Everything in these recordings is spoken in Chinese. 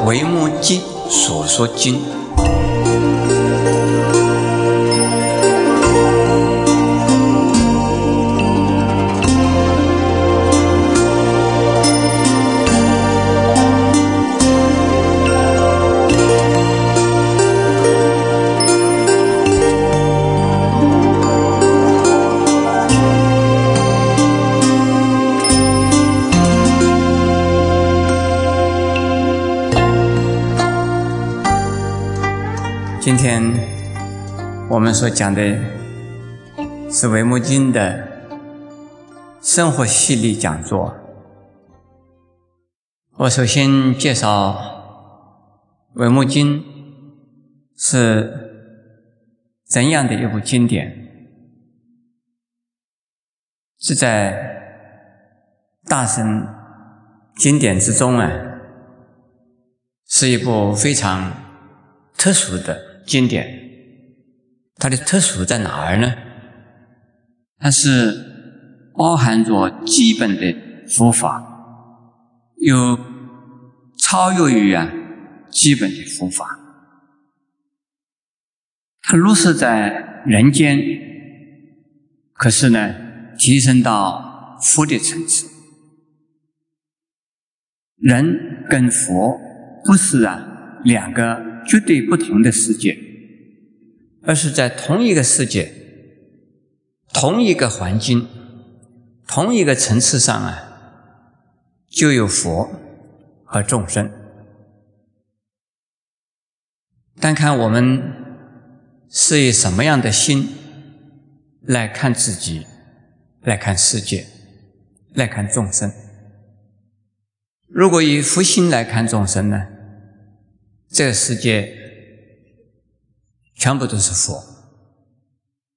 《维摩经所说经》。今天我们所讲的是《维摩经》的生活系列讲座。我首先介绍《维摩经》是怎样的一部经典，是在大乘经典之中啊，是一部非常特殊的。经典，它的特殊在哪儿呢？它是包含着基本的佛法，又超越于啊基本的佛法。它落实在人间，可是呢，提升到佛的层次。人跟佛不是啊两个。绝对不同的世界，而是在同一个世界、同一个环境、同一个层次上啊，就有佛和众生。单看我们是以什么样的心来看自己、来看世界、来看众生。如果以福心来看众生呢？这个世界全部都是佛。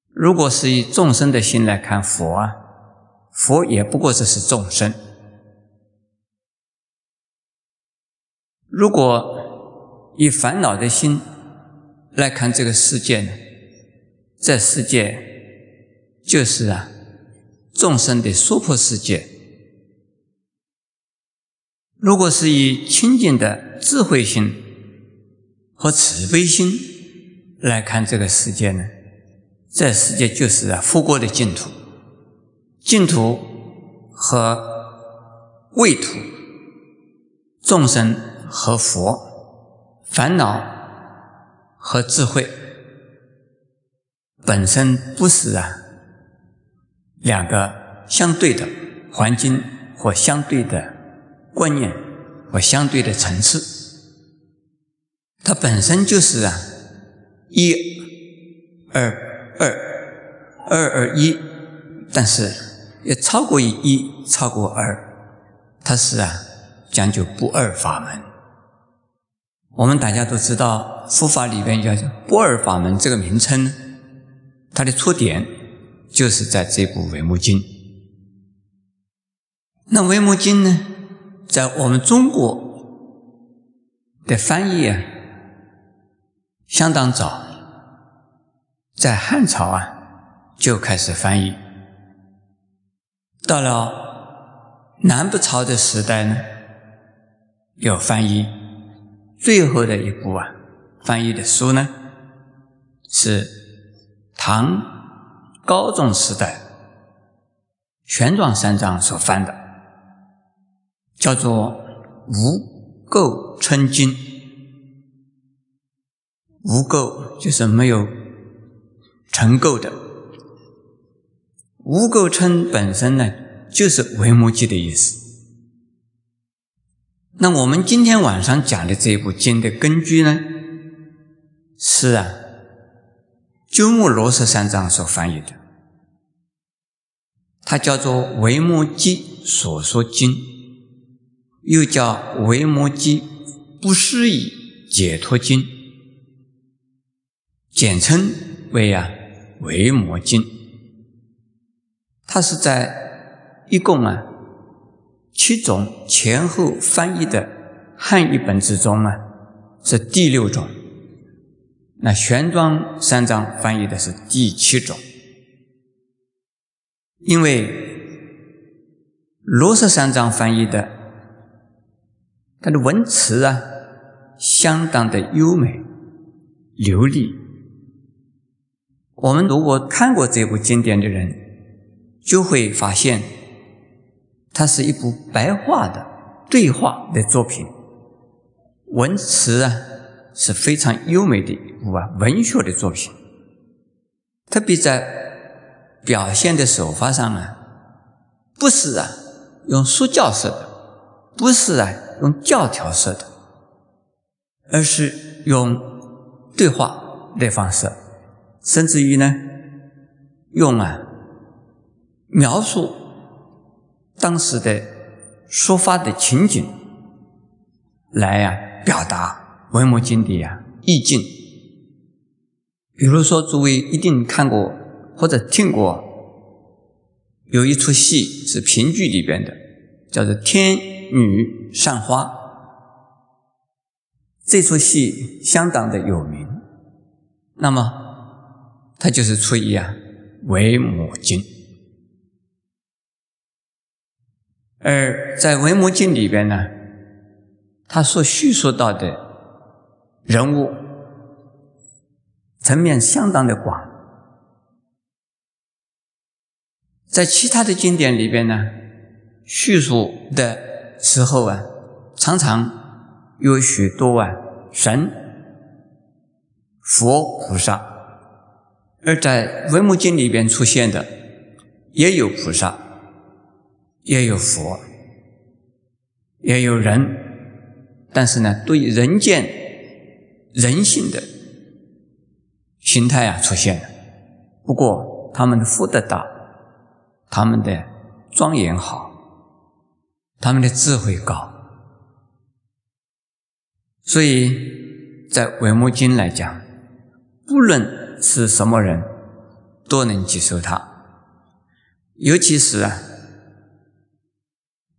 如果是以众生的心来看佛啊，佛也不过只是众生。如果以烦恼的心来看这个世界呢，这世界就是啊众生的娑婆世界。如果是以清净的智慧心，和慈悲心来看这个世界呢，这世界就是啊佛国的净土，净土和未土，众生和佛，烦恼和智慧，本身不是啊两个相对的环境或相对的观念或相对的层次。它本身就是啊，一、二、二、二二一，但是要超过一、超过二，它是啊讲究不二法门。我们大家都知道，佛法里边叫不二法门这个名称，它的出典就是在这部《维摩经》。那《维摩经》呢，在我们中国的翻译啊。相当早，在汉朝啊就开始翻译。到了南北朝的时代呢，有翻译。最后的一部啊，翻译的书呢，是唐高宗时代玄奘三藏所翻的，叫做《无垢称经》。无垢就是没有成垢的，无垢称本身呢，就是维摩诘的意思。那我们今天晚上讲的这一部经的根据呢，是啊，鸠摩罗什三藏所翻译的，它叫做《维摩诘所说经》，又叫《维摩诘不思议解脱经》。简称为啊《维摩经》，它是在一共啊七种前后翻译的汉译本之中啊是第六种，那玄奘三藏翻译的是第七种，因为罗什三藏翻译的，它的文词啊相当的优美、流利。我们如果看过这部经典的人，就会发现，它是一部白话的对话的作品，文词啊是非常优美的一部啊文学的作品，特别在表现的手法上啊，不是啊用说教式的，不是啊用教条式的，而是用对话的方式，甚至于呢用啊。描述当时的说法的情景，来呀表达《文墨经》的呀意境。比如说，诸位一定看过或者听过，有一出戏是评剧里边的，叫做《天女散花》。这出戏相当的有名，那么它就是出于啊《维摩经》。而在《维摩经》里边呢，他所叙述到的人物层面相当的广，在其他的经典里边呢，叙述的时候啊，常常有许多啊神、佛、菩萨，而在《维摩经》里边出现的也有菩萨。也有佛，也有人，但是呢，对人间人性的形态啊出现了。不过他们的福德大，他们的庄严好，他们的智慧高，所以在《维摩经》来讲，不论是什么人，都能接受它，尤其是啊。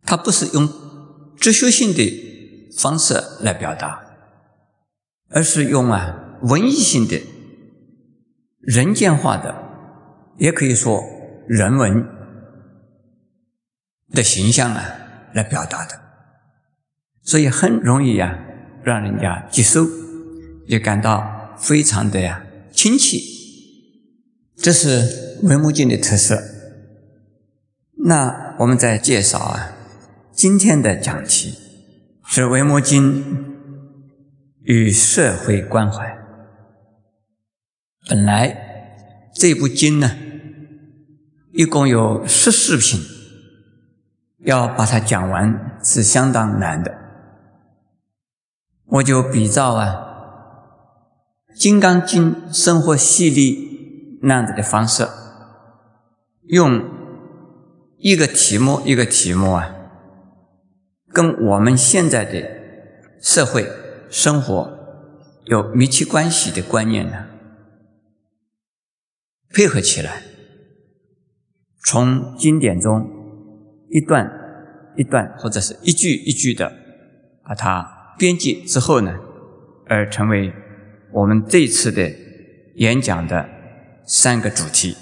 他不是用哲学性的方式来表达，而是用啊文艺性的、人间化的，也可以说人文的形象啊来表达的，所以很容易啊让人家接受，也感到非常的呀亲戚。这是《文物经》的特色。那我们再介绍啊。今天的讲题是《维摩经》与社会关怀。本来这部经呢，一共有十四品，要把它讲完是相当难的。我就比照啊《金刚经》生活系列那样子的方式，用一个题目一个题目啊。跟我们现在的社会生活有密切关系的观念呢，配合起来，从经典中一段一段或者是一句一句的把它编辑之后呢，而成为我们这次的演讲的三个主题。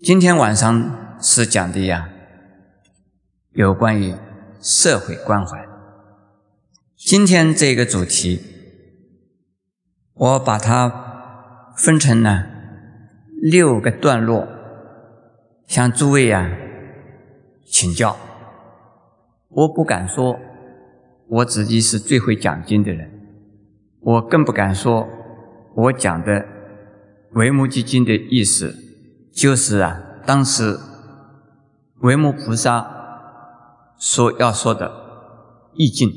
今天晚上是讲的呀。有关于社会关怀，今天这个主题，我把它分成了六个段落，向诸位啊请教。我不敢说我自己是最会讲经的人，我更不敢说我讲的《维摩诘经》的意思就是啊，当时维摩菩萨。说要说的意境，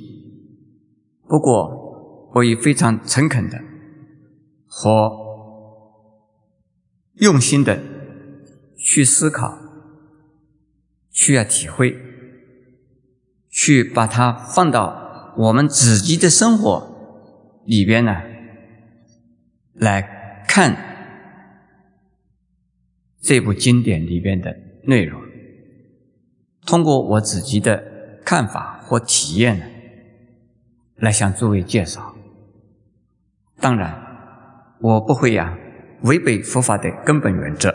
不过我也非常诚恳的和用心的去思考，去要体会，去把它放到我们自己的生活里边呢，来看这部经典里边的内容。通过我自己的看法或体验呢，来向诸位介绍。当然，我不会呀违背佛法的根本原则。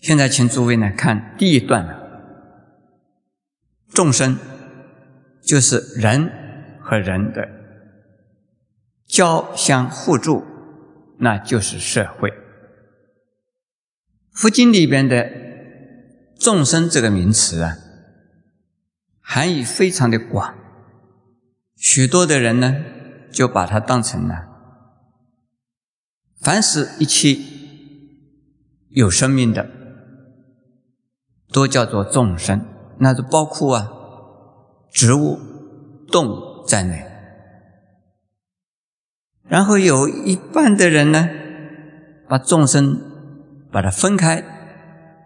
现在，请诸位呢看第一段：众生就是人和人的交相互助，那就是社会。佛经里边的众生这个名词啊，含义非常的广，许多的人呢就把它当成了凡是一切有生命的，都叫做众生，那就包括啊。植物、动物在内，然后有一半的人呢，把众生把它分开，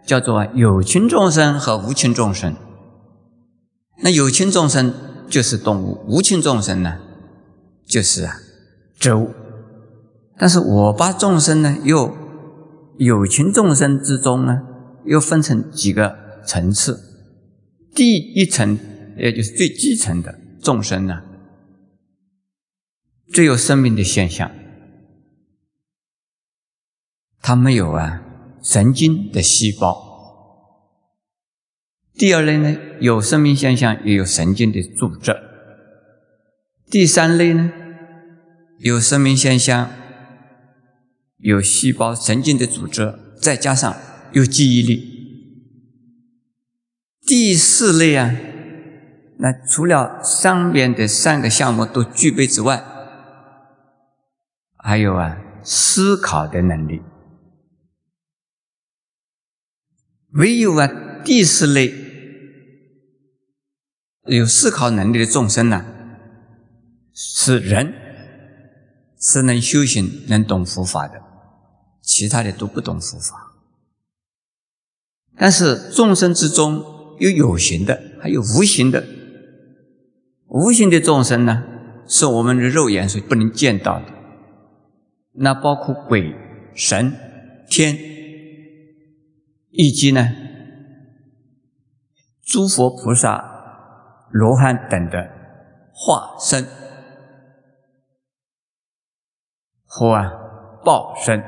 叫做有情众生和无情众生。那有情众生就是动物，无情众生呢，就是啊植物。但是我把众生呢，又有情众生之中呢，又分成几个层次，第一层。也就是最基层的众生呢，最有生命的现象，它没有啊神经的细胞。第二类呢，有生命现象，也有神经的组织。第三类呢，有生命现象，有细胞、神经的组织，再加上有记忆力。第四类啊。那除了上边的三个项目都具备之外，还有啊思考的能力。唯有啊第四类有思考能力的众生呢，是人，是能修行、能懂佛法的，其他的都不懂佛法。但是众生之中有有形的，还有无形的。无形的众生呢，是我们的肉眼所不能见到的。那包括鬼、神、天，以及呢，诸佛菩萨、罗汉等的化身，或啊报身，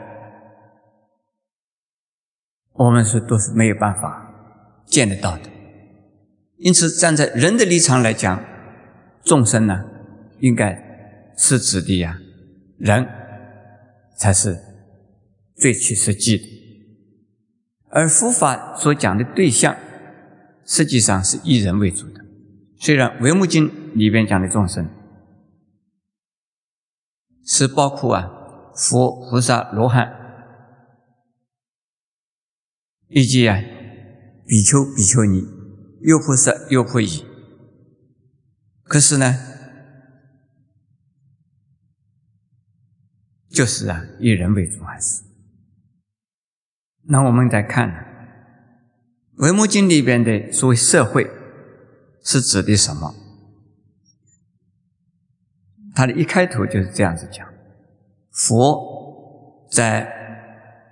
我们是都是没有办法见得到的。因此，站在人的立场来讲，众生呢，应该是指的呀，人。才是最切实际的。而佛法所讲的对象，实际上是以人为主的。虽然《维摩经》里边讲的众生，是包括啊佛、菩萨、罗汉，以及啊比丘、比丘尼、优婆塞、优婆夷。可是呢，就是啊，以人为主还是？那我们再看《维摩经》里边的所谓社会，是指的什么？它的一开头就是这样子讲：佛在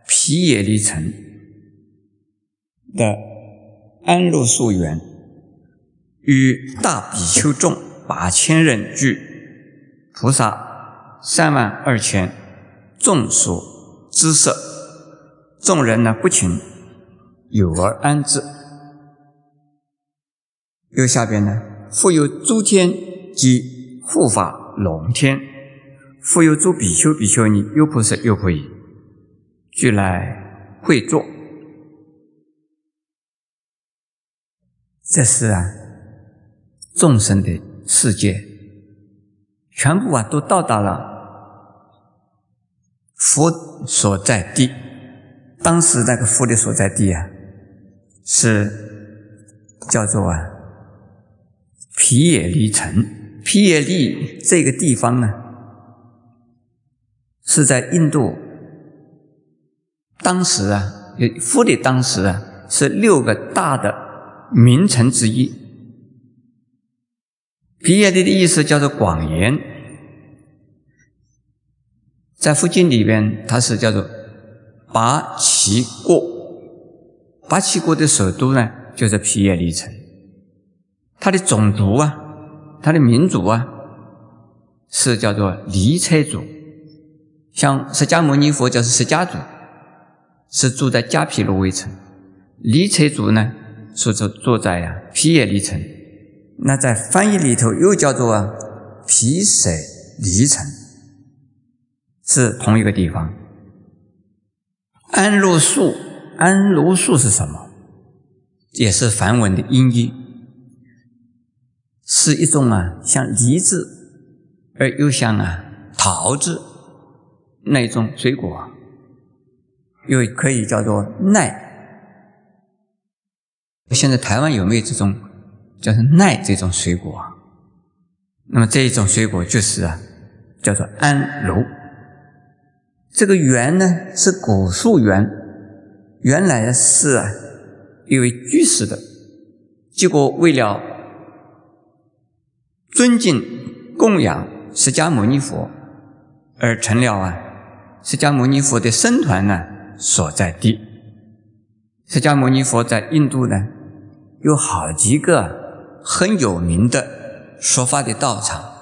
毗耶离城的安乐树园，与大比丘众。八千具，菩萨三万二千，众所知色，众人呢不请，有而安之。又下边呢，复有诸天及护法龙天，复有诸比丘、比丘尼、优婆塞、优婆夷，俱来会坐。这是啊，众生的。世界全部啊都到达了佛所在地。当时那个佛的所在地啊，是叫做啊毗耶离城。毗耶离这个地方呢，是在印度。当时啊，佛的当时啊，是六个大的名城之一。毗耶离的意思叫做广严，在佛经里边，它是叫做拔岐国。拔岐国的首都呢，就是皮耶离城。它的种族啊，它的民族啊，是叫做离车族。像释迦牟尼佛就是释迦族，是住在迦毗罗卫城；离车族呢，是住住在呀毗耶离城。那在翻译里头又叫做啊毗舍离城，是同一个地方。安乐树，安乐树是什么？也是梵文的音译，是一种啊像梨子而又像啊桃子那种水果，又可以叫做奈。现在台湾有没有这种叫做奈这种水果？那么这一种水果就是啊叫做安卢。这个园呢是古树园，原来是啊一位居士的，结果为了尊敬供养释迦牟尼佛，而成了啊释迦牟尼佛的僧团呢所在地。释迦牟尼佛在印度呢。有好几个很有名的说法的道场，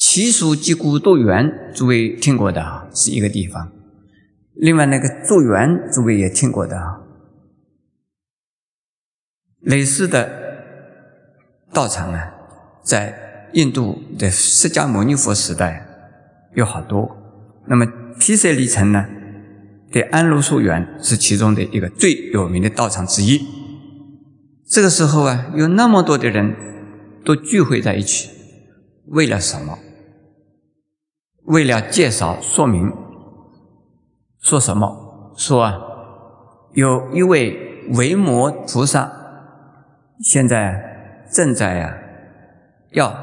奇树及古都园，诸位听过的啊，是一个地方。另外那个祝园，诸位也听过的啊。类似的道场啊，在印度的释迦牟尼佛时代有好多。那么毗舍离城呢？的安卢树园是其中的一个最有名的道场之一。这个时候啊，有那么多的人都聚会在一起，为了什么？为了介绍说明，说什么？说啊，有一位维摩菩萨，现在正在啊要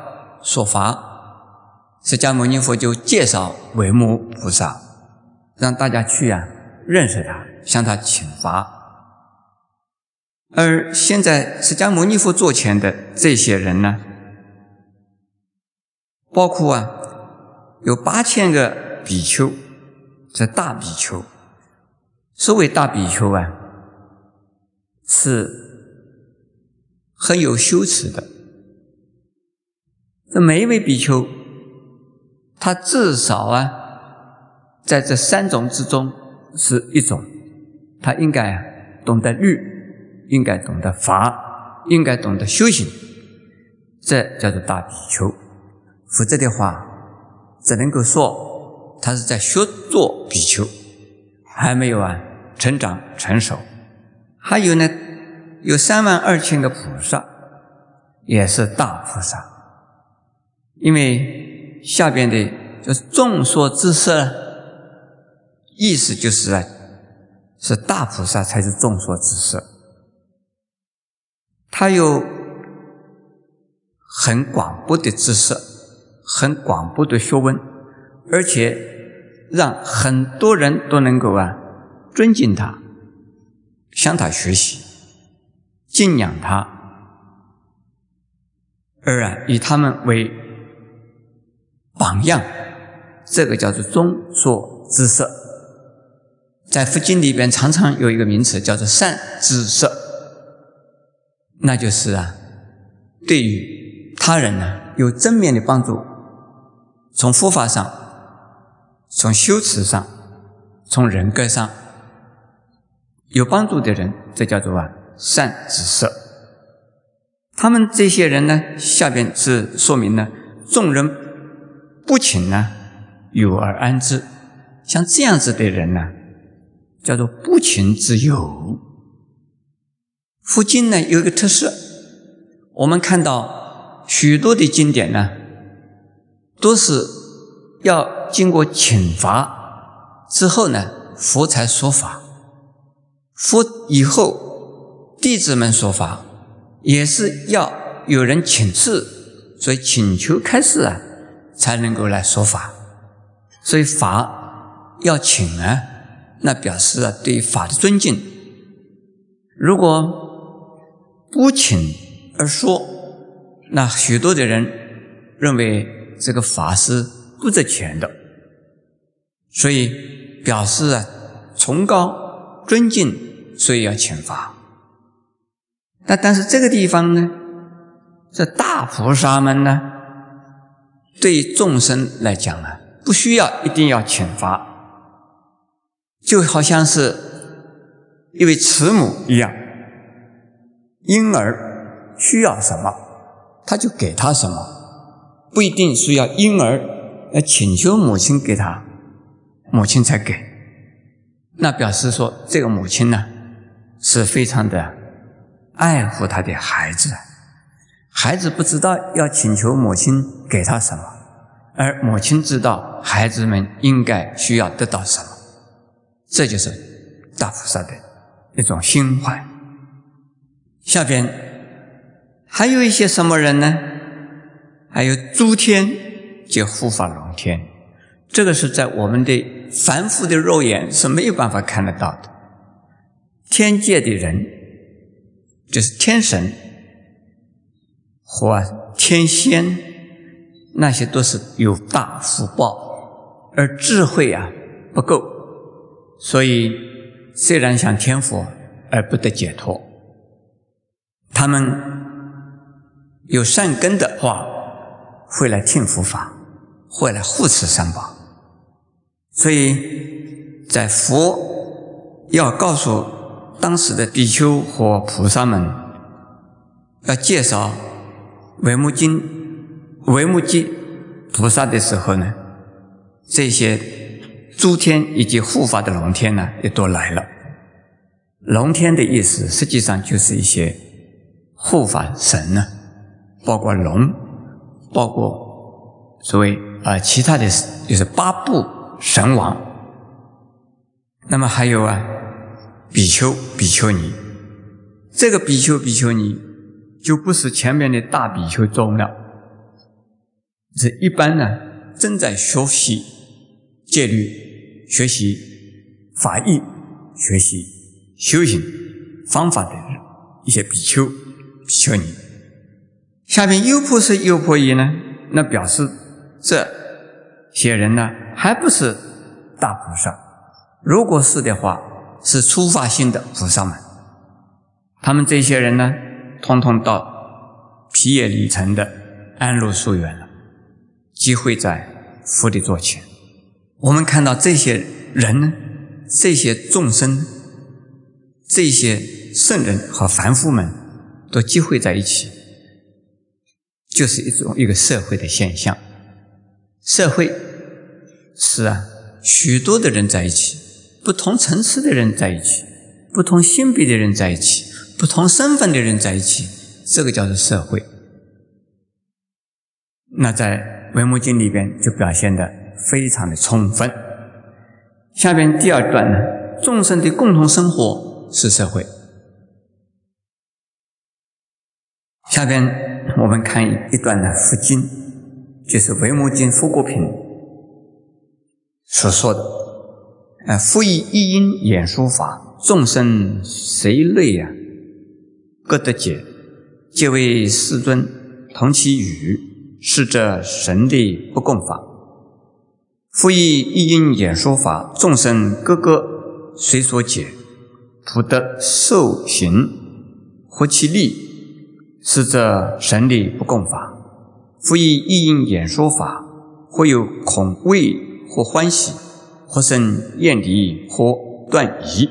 说法，释迦牟尼佛就介绍维摩菩萨，让大家去啊。认识他，向他请法。而现在释迦牟尼佛座前的这些人呢，包括啊，有八千个比丘，这大比丘。所谓大比丘啊，是很有羞耻的。这每一位比丘，他至少啊，在这三种之中。是一种，他应该懂得律，应该懂得法，应该懂得修行，这叫做大比丘。否则的话，只能够说他是在学做比丘，还没有啊成长成熟。还有呢，有三万二千个菩萨，也是大菩萨，因为下边的就是众说之色。意思就是啊，是大菩萨才是众说之色，他有很广博的知识，很广博的学问，而且让很多人都能够啊尊敬他，向他学习，敬仰他，而啊以他们为榜样，这个叫做中说之色。在佛经里边，常常有一个名词叫做“善知色”，那就是啊，对于他人呢有正面的帮助，从佛法上、从修持上、从人格上有帮助的人，这叫做啊善知识。他们这些人呢，下边是说明呢，众人不请呢，有而安之。像这样子的人呢。叫做不请之友。佛经呢有一个特色，我们看到许多的经典呢，都是要经过请法之后呢，佛才说法。佛以后弟子们说法，也是要有人请示，所以请求开示啊，才能够来说法。所以法要请啊。那表示啊，对法的尊敬。如果不请而说，那许多的人认为这个法是不值钱的，所以表示啊崇高尊敬，所以要请法。那但是这个地方呢，这大菩萨们呢，对众生来讲啊，不需要一定要请法。就好像是一位慈母一样，婴儿需要什么，他就给他什么，不一定需要婴儿要请求母亲给他，母亲才给。那表示说，这个母亲呢，是非常的爱护他的孩子。孩子不知道要请求母亲给他什么，而母亲知道孩子们应该需要得到什么。这就是大菩萨的一种心怀。下边还有一些什么人呢？还有诸天及护法龙天，这个是在我们的凡夫的肉眼是没有办法看得到的。天界的人就是天神。或天仙，那些都是有大福报，而智慧啊不够，所以虽然想天佛而不得解脱。他们有善根的话，会来听佛法，会来护持三宝。所以在佛要告诉当时的比丘和菩萨们，要介绍。维摩经、维摩诘菩萨的时候呢，这些诸天以及护法的龙天呢，也都来了。龙天的意思，实际上就是一些护法神呢，包括龙，包括所谓啊其他的，就是八部神王。那么还有啊，比丘、比丘尼，这个比丘、比丘尼。就不是前面的大比丘宗了，是一般呢正在学习戒律、学习法义、学习修行方法的一些比丘、比丘尼。下面优婆塞、优婆夷呢，那表示这些人呢还不是大菩萨。如果是的话，是初发心的菩萨们。他们这些人呢？通通到皮叶里城的安乐宿园了，集会在佛的座前。我们看到这些人呢，这些众生，这些圣人和凡夫们都集会在一起，就是一种一个社会的现象。社会是啊，许多的人在一起，不同层次的人在一起，不同性别的人在一起。不同身份的人在一起，这个叫做社会。那在《维摩经》里边就表现的非常的充分。下边第二段呢，众生的共同生活是社会。下边我们看一段的佛经，就是《维摩经》佛果品所说的：“啊，复以一因演说法，众生谁类呀？”各得解，皆为世尊同其语，是者神力不共法。复以一因演说法，众生各个随所解，普得受行，获其利，是者神力不共法。复以一因演说法，或有恐畏，或欢喜，或生厌离，或断疑，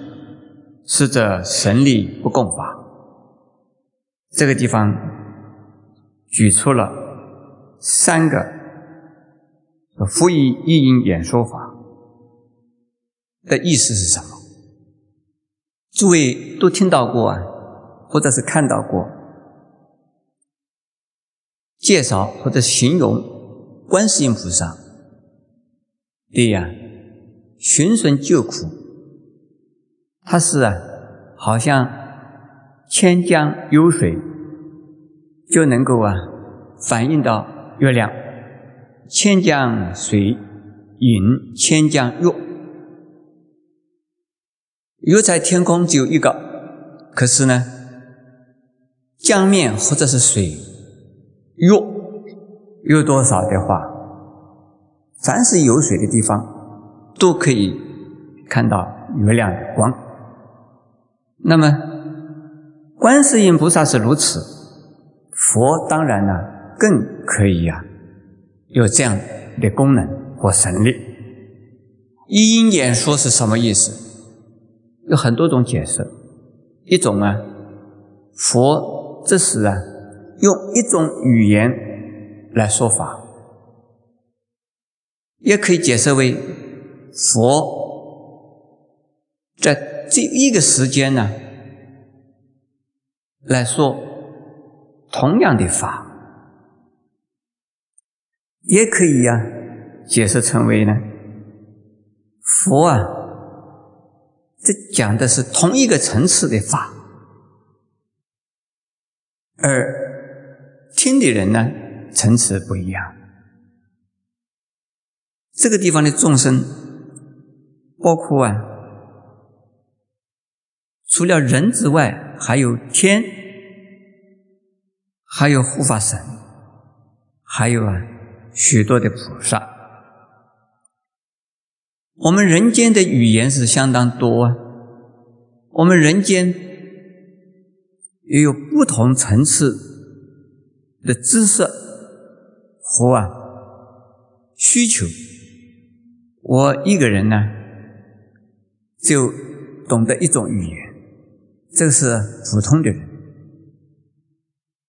是者神力不共法。这个地方举出了三个复以意因演说法的意思是什么？诸位都听到过啊，或者是看到过介绍或者形容观世音菩萨对呀，寻声救苦，他是啊，好像。千江有水，就能够啊反映到月亮。千江水引千江月，月在天空只有一个，可是呢，江面或者是水月有多少的话，凡是有水的地方，都可以看到月亮的光。那么。观世音菩萨是如此，佛当然呢更可以呀，有这样的功能或神力。一因演说是什么意思？有很多种解释。一种啊，佛这时啊用一种语言来说法，也可以解释为佛在这一个时间呢来说同样的法，也可以呀解释成为呢佛啊，这讲的是同一个层次的法，而。心的人呢，层次不一样。这个地方的众生，包括啊，除了人之外，还有天，还有护法神，还有啊许多的菩萨。我们人间的语言是相当多啊，我们人间也有不同层次。的知识和啊需求，我一个人呢就懂得一种语言，这是普通的人。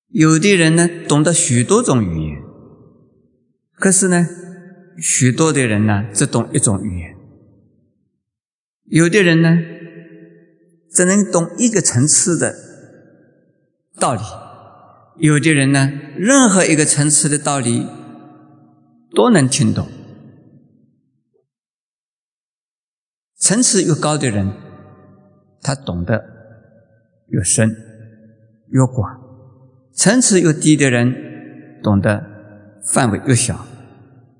有的人呢懂得许多种语言，可是呢许多的人呢只懂一种语言。有的人呢只能懂一个层次的道理。有的人呢，任何一个层次的道理都能听懂。层次越高的人，他懂得越深越广；层次越低的人，懂得范围越小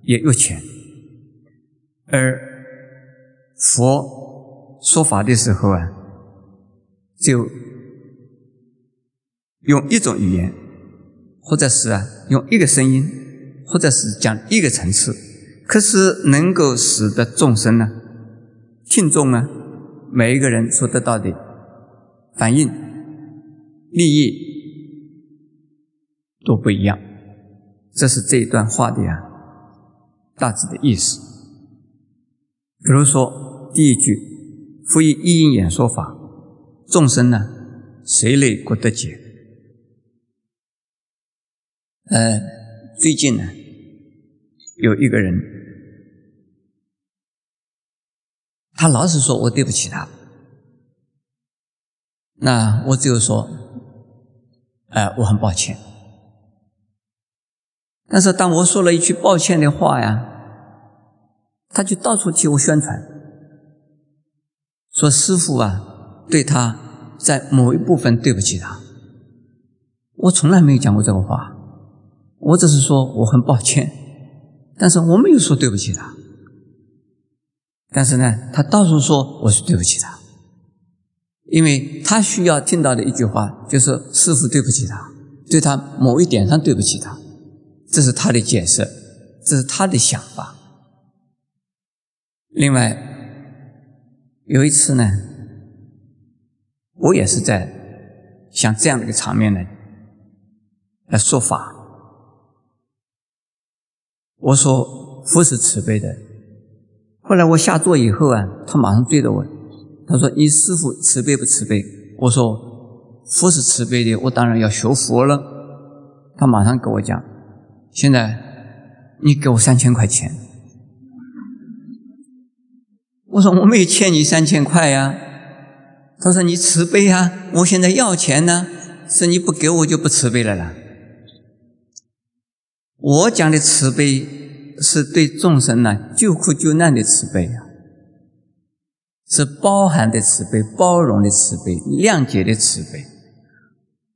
也越浅。而佛说法的时候啊，就用一种语言。或者是啊，用一个声音，或者是讲一个层次，可是能够使得众生呢，听众呢，每一个人所得到的反应、利益都不一样。这是这一段话的呀大致的意思。比如说第一句“复以一因演说法，众生呢，谁类不得解？”呃，最近呢，有一个人，他老是说我对不起他，那我只有说，呃，我很抱歉。但是当我说了一句抱歉的话呀，他就到处替我宣传，说师傅啊，对他在某一部分对不起他。我从来没有讲过这个话。我只是说我很抱歉，但是我没有说对不起他。但是呢，他到处说我是对不起他，因为他需要听到的一句话就是师傅对不起他，对他某一点上对不起他，这是他的解释，这是他的想法。另外有一次呢，我也是在像这样的一个场面呢来说法。我说佛是慈悲的。后来我下座以后啊，他马上追着我，他说：“你师傅慈悲不慈悲？”我说：“佛是慈悲的，我当然要学佛了。”他马上跟我讲：“现在你给我三千块钱。”我说：“我没有欠你三千块呀。”他说：“你慈悲呀，我现在要钱呢，是你不给我就不慈悲了啦。”我讲的慈悲是对众生呢救苦救难的慈悲啊，是包含的慈悲、包容的慈悲、谅解的慈悲。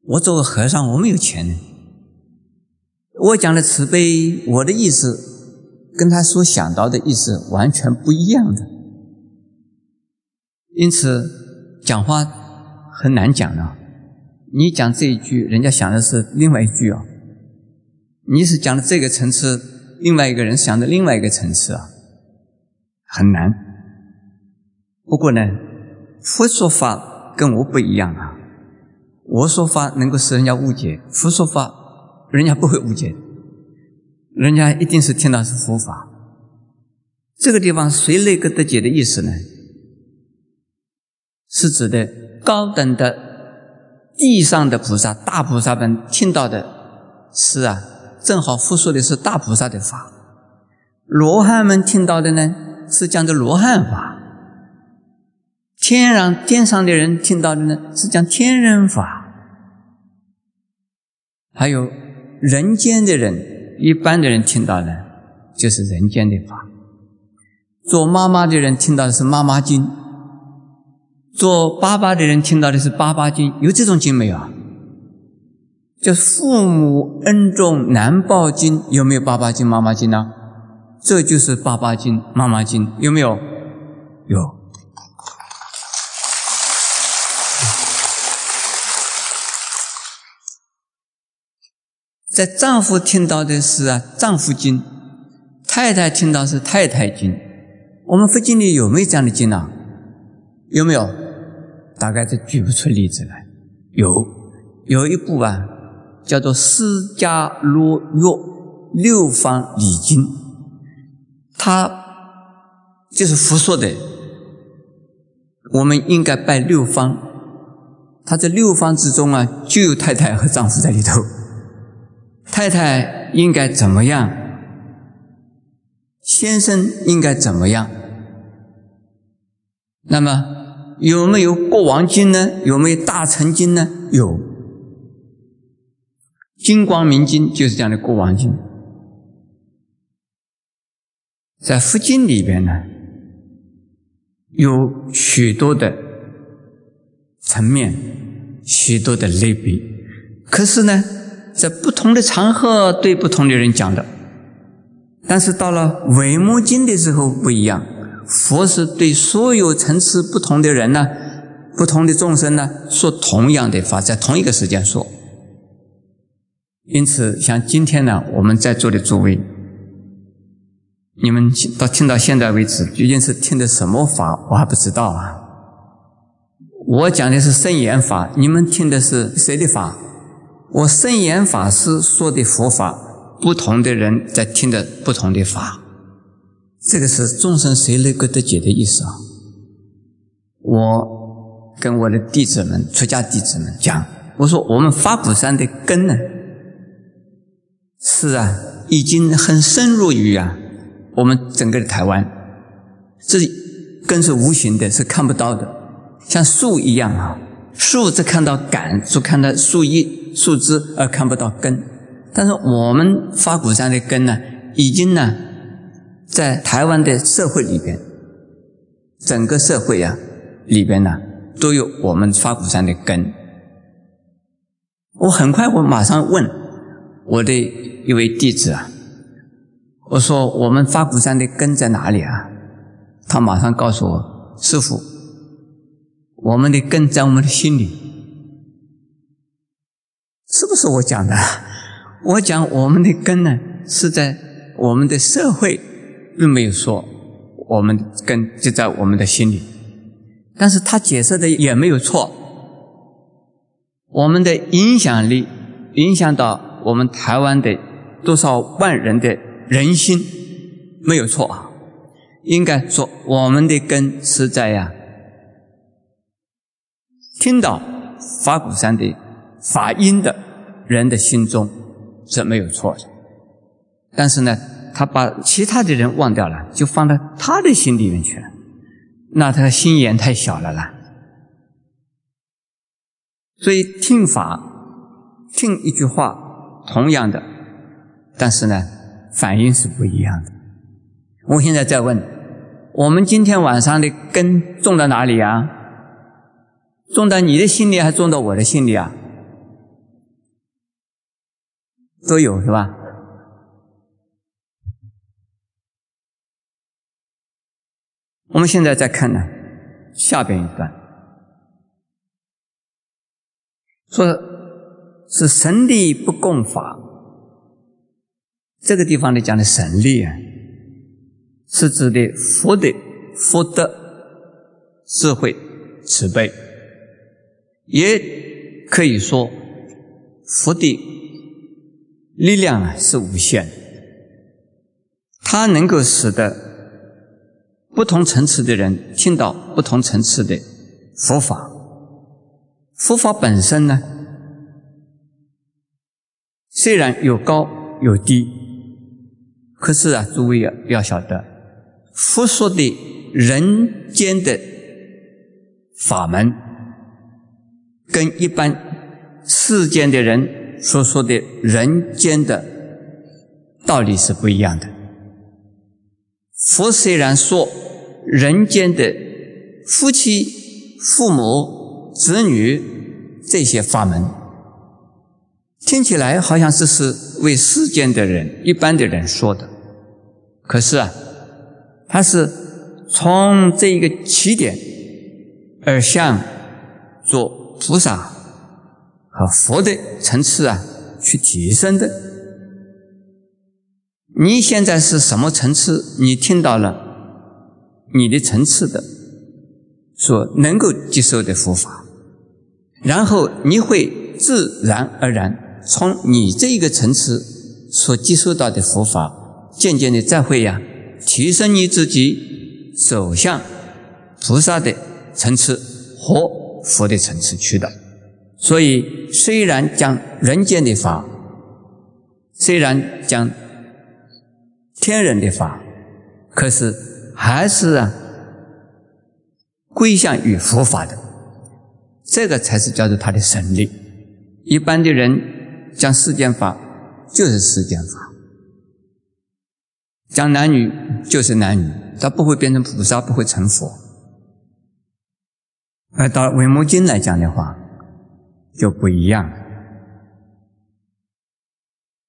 我作为和尚，我没有钱呢。我讲的慈悲，我的意思跟他所想到的意思完全不一样的，因此讲话很难讲呢。你讲这一句，人家想的是另外一句啊。你是讲的这个层次，另外一个人想的另外一个层次啊，很难。不过呢，佛说法跟我不一样啊，我说法能够使人家误解，佛说法人家不会误解，人家一定是听到是佛法。这个地方谁那个得解的意思呢？是指的高等的地上的菩萨、大菩萨们听到的。是啊，正好复述的是大菩萨的法。罗汉们听到的呢，是讲的罗汉法；天上天上的人听到的呢，是讲天人法；还有人间的人，一般的人听到的，就是人间的法。做妈妈的人听到的是妈妈经，做爸爸的人听到的是爸爸经，有这种经没有啊？叫父母恩重难报经，有没有爸爸经、妈妈经呢？这就是爸爸经、妈妈经，有没有？有。在丈夫听到的是啊丈夫经，太太听到是太太经。我们佛经里有没有这样的经呢？有没有？大概是举不出例子来。有，有一部啊。叫做《释迦罗约六方礼经》，它就是佛说的。我们应该拜六方，他这六方之中啊，就有太太和丈夫在里头。太太应该怎么样？先生应该怎么样？那么有没有国王经呢？有没有大臣经呢？有。金光明经就是这样的过王经，在佛经里边呢，有许多的层面，许多的类别。可是呢，在不同的场合对不同的人讲的，但是到了维摩经的时候不一样，佛是对所有层次不同的人呢，不同的众生呢，说同样的法，在同一个时间说。因此，像今天呢，我们在座的诸位，你们到听到现在为止，究竟是听的什么法，我还不知道啊。我讲的是圣严法，你们听的是谁的法？我圣严法师说的佛法，不同的人在听的不同的法，这个是众生谁能够得解的意思啊？我跟我的弟子们、出家弟子们讲，我说我们法鼓山的根呢？是啊，已经很深入于啊，我们整个的台湾，这根是无形的，是看不到的，像树一样啊，树只看到杆，只看到树叶、树枝，而看不到根。但是我们发鼓山的根呢，已经呢，在台湾的社会里边，整个社会啊里边呢，都有我们发鼓山的根。我很快，我马上问我的。一位弟子啊，我说我们发鼓山的根在哪里啊？他马上告诉我，师傅，我们的根在我们的心里，是不是我讲的？我讲我们的根呢，是在我们的社会，并没有说我们根就在我们的心里。但是他解释的也没有错，我们的影响力影响到我们台湾的。多少万人的人心没有错啊？应该说，我们的根是在呀，听到法鼓山的法音的人的心中是没有错的。但是呢，他把其他的人忘掉了，就放到他的心里面去了，那他的心眼太小了啦。所以听法，听一句话，同样的。但是呢，反应是不一样的。我现在在问：我们今天晚上的根种到哪里啊？种到你的心里，还种到我的心里啊？都有是吧？我们现在再看呢，下边一段，说是神力不共法。这个地方里讲的神力啊，是指的佛的福德、智慧、慈悲，也可以说佛的力量啊是无限，它能够使得不同层次的人听到不同层次的佛法。佛法本身呢，虽然有高有低，可是啊，诸位要要晓得，佛说的人间的法门，跟一般世间的人所说的人间的道理是不一样的。佛虽然说人间的夫妻、父母、子女这些法门。听起来好像这是为世间的人、一般的人说的，可是啊，他是从这一个起点而向做菩萨和佛的层次啊去提升的。你现在是什么层次？你听到了你的层次的所能够接受的佛法，然后你会自然而然。从你这一个层次所接受到的佛法，渐渐的再会呀，提升你自己，走向菩萨的层次和佛的层次去的。所以，虽然讲人间的法，虽然讲天人的法，可是还是啊归向于佛法的，这个才是叫做他的神力。一般的人。讲世间法就是世间法，讲男女就是男女，他不会变成菩萨，不会成佛。而到《维摩经》来讲的话，就不一样了。《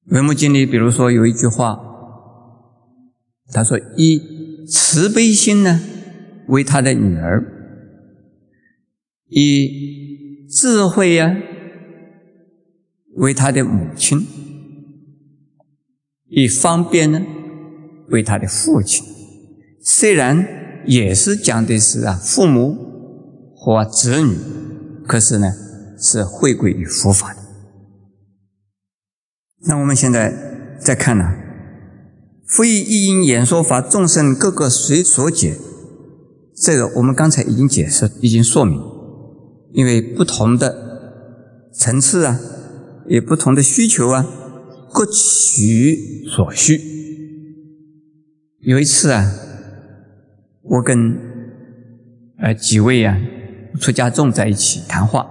维摩经》里，比如说有一句话，他说：“以慈悲心呢为他的女儿，以智慧呀。”为他的母亲，以方便呢为他的父亲。虽然也是讲的是啊父母或子女，可是呢是回归于佛法的。那我们现在再看呢，复以一因演说法，众生各个随所解。这个我们刚才已经解释，已经说明，因为不同的层次啊。有不同的需求啊，各取所需。有一次啊，我跟呃几位啊出家众在一起谈话，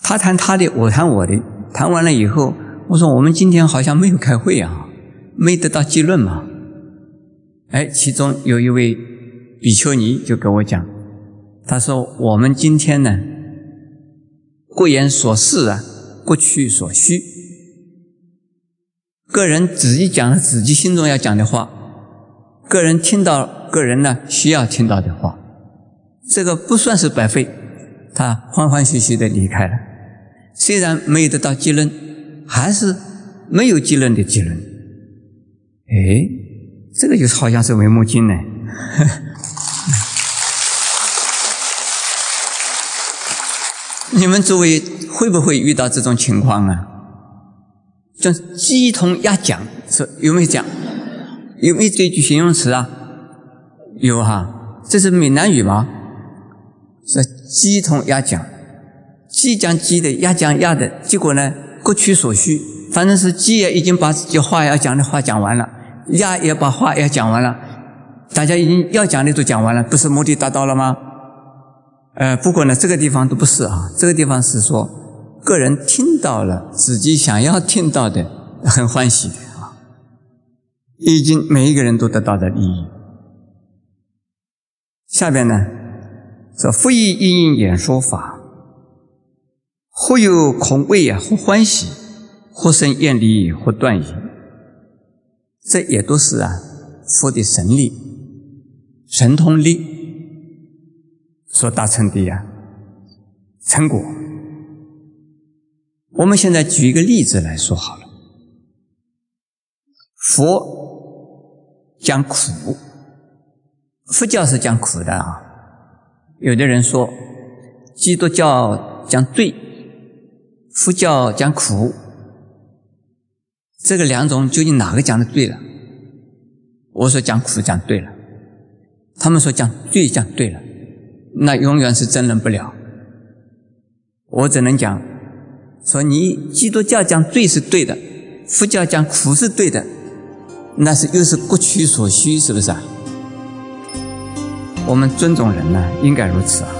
他谈他的，我谈我的。谈完了以后，我说我们今天好像没有开会啊，没得到结论嘛。哎，其中有一位比丘尼就跟我讲，他说我们今天呢，各言所事啊。不取所需，个人自己讲了自己心中要讲的话，个人听到个人呢需要听到的话，这个不算是白费，他欢欢喜喜的离开了。虽然没有得到结论，还是没有结论的结论。哎，这个就好像是为木经呢。你们诸位会不会遇到这种情况啊？叫鸡同鸭讲，是有没有讲？有没有这句形容词啊？有哈，这是闽南语吗？是鸡同鸭讲，鸡讲鸡的，鸭讲鸭的，结果呢各取所需，反正是鸡也已经把自己话要讲的话讲完了，鸭也把话要讲完了，大家已经要讲的都讲完了，不是目的达到了吗？呃，不过呢，这个地方都不是啊。这个地方是说，个人听到了自己想要听到的，很欢喜啊。已经每一个人都得到的利益。下边呢，说复以因因演说法，或有恐畏啊，或欢喜，或生厌离，或断疑。这也都是啊，佛的神力、神通力。所达成的呀成果，我们现在举一个例子来说好了。佛讲苦，佛教是讲苦的啊。有的人说，基督教讲对，佛教讲苦，这个两种究竟哪个讲的对了？我说讲苦讲对了，他们说讲对讲对了。那永远是争论不了。我只能讲，说你基督教讲罪是对的，佛教讲苦是对的，那是又是各取所需，是不是啊？我们尊重人呢，应该如此啊。